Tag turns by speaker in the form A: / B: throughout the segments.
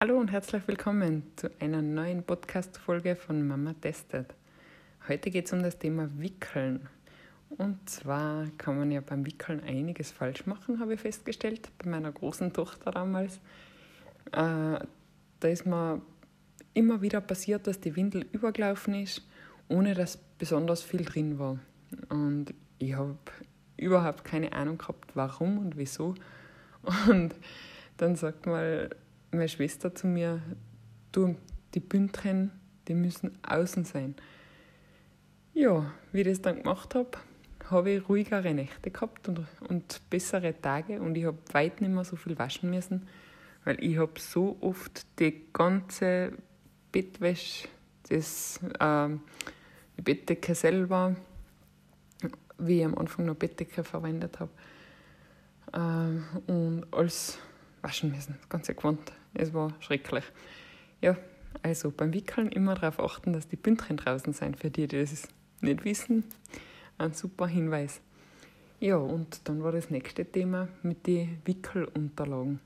A: Hallo und herzlich willkommen zu einer neuen Podcast-Folge von Mama Testet. Heute geht es um das Thema Wickeln. Und zwar kann man ja beim Wickeln einiges falsch machen, habe ich festgestellt, bei meiner großen Tochter damals. Äh, da ist mir immer wieder passiert, dass die Windel übergelaufen ist, ohne dass besonders viel drin war. Und ich habe überhaupt keine Ahnung gehabt, warum und wieso. Und dann sagt mal meine Schwester zu mir, du, die Bündchen, die müssen außen sein. Ja, wie ich das dann gemacht habe, habe ich ruhigere Nächte gehabt und, und bessere Tage und ich habe weit nicht mehr so viel waschen müssen, weil ich habe so oft die ganze Bettwäsche, das, äh, die Bettdecke selber, wie ich am Anfang noch Bettdecke verwendet habe, äh, und alles waschen müssen, das ganze Gewand. Es war schrecklich. Ja, also beim Wickeln immer darauf achten, dass die Bündchen draußen sind, für die, die das nicht wissen. Ein super Hinweis. Ja, und dann war das nächste Thema mit den Wickelunterlagen.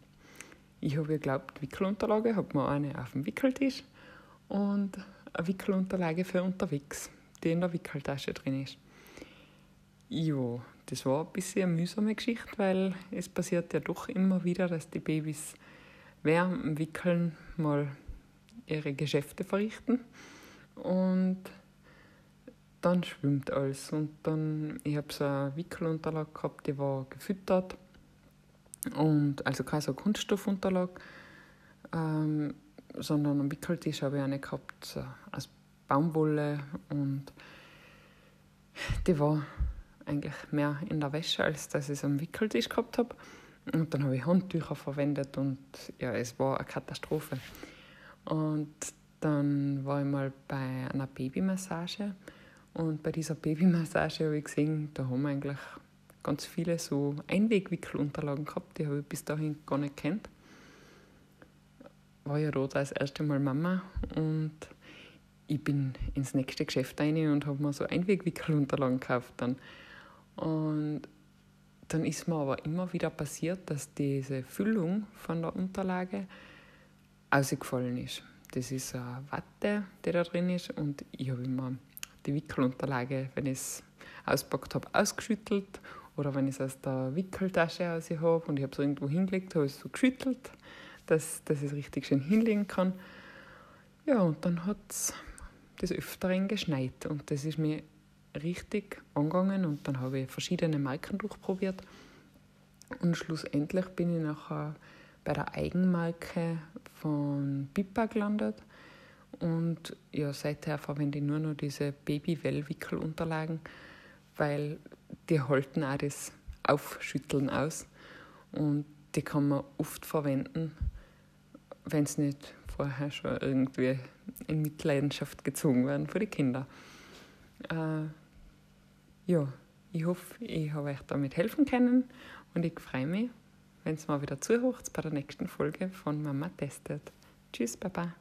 A: Ich habe geglaubt, Wickelunterlage, habe mir eine auf dem Wickeltisch und eine Wickelunterlage für unterwegs, die in der Wickeltasche drin ist. Ja, das war ein bisschen eine mühsame Geschichte, weil es passiert ja doch immer wieder, dass die Babys während dem Wickeln mal ihre Geschäfte verrichten. Und dann schwimmt alles. Und dann, ich habe so eine Wickelunterlage gehabt, die war gefüttert. Und also keine so Kunststoffunterlage, ähm, sondern am Wickeltisch habe ich eine gehabt so aus Baumwolle. Und die war eigentlich mehr in der Wäsche, als dass ich es am Wickeltisch gehabt habe. Und dann habe ich Handtücher verwendet und ja, es war eine Katastrophe. Und dann war ich mal bei einer Babymassage und bei dieser Babymassage habe ich gesehen, da haben wir eigentlich ganz viele so Einwegwickelunterlagen gehabt, die habe ich bis dahin gar nicht kennt. War ja da das erste Mal Mama und ich bin ins nächste Geschäft rein und habe mir so Einwegwickelunterlagen gekauft dann. Und dann ist mir aber immer wieder passiert, dass diese Füllung von der Unterlage ausgefallen ist. Das ist eine Watte, die da drin ist und ich habe immer die Wickelunterlage, wenn ich es auspackt habe, ausgeschüttelt oder wenn ich es aus der Wickeltasche raus habe und ich habe es irgendwo hingelegt, habe ich es so geschüttelt, dass, dass ich es richtig schön hinlegen kann. Ja, und dann hat es des Öfteren geschneit und das ist mir richtig angegangen und dann habe ich verschiedene Marken durchprobiert. Und schlussendlich bin ich nachher bei der Eigenmarke von Pippa gelandet. Und ja, seither verwende ich nur noch diese Baby-Wellwickelunterlagen, weil die halten auch das Aufschütteln aus. Und die kann man oft verwenden, wenn es nicht vorher schon irgendwie in Mitleidenschaft gezogen werden für die Kinder. Äh, ja, ich hoffe, ich habe euch damit helfen können und ich freue mich, wenn es mal wieder zuhört bei der nächsten Folge von Mama Testet. Tschüss, Baba.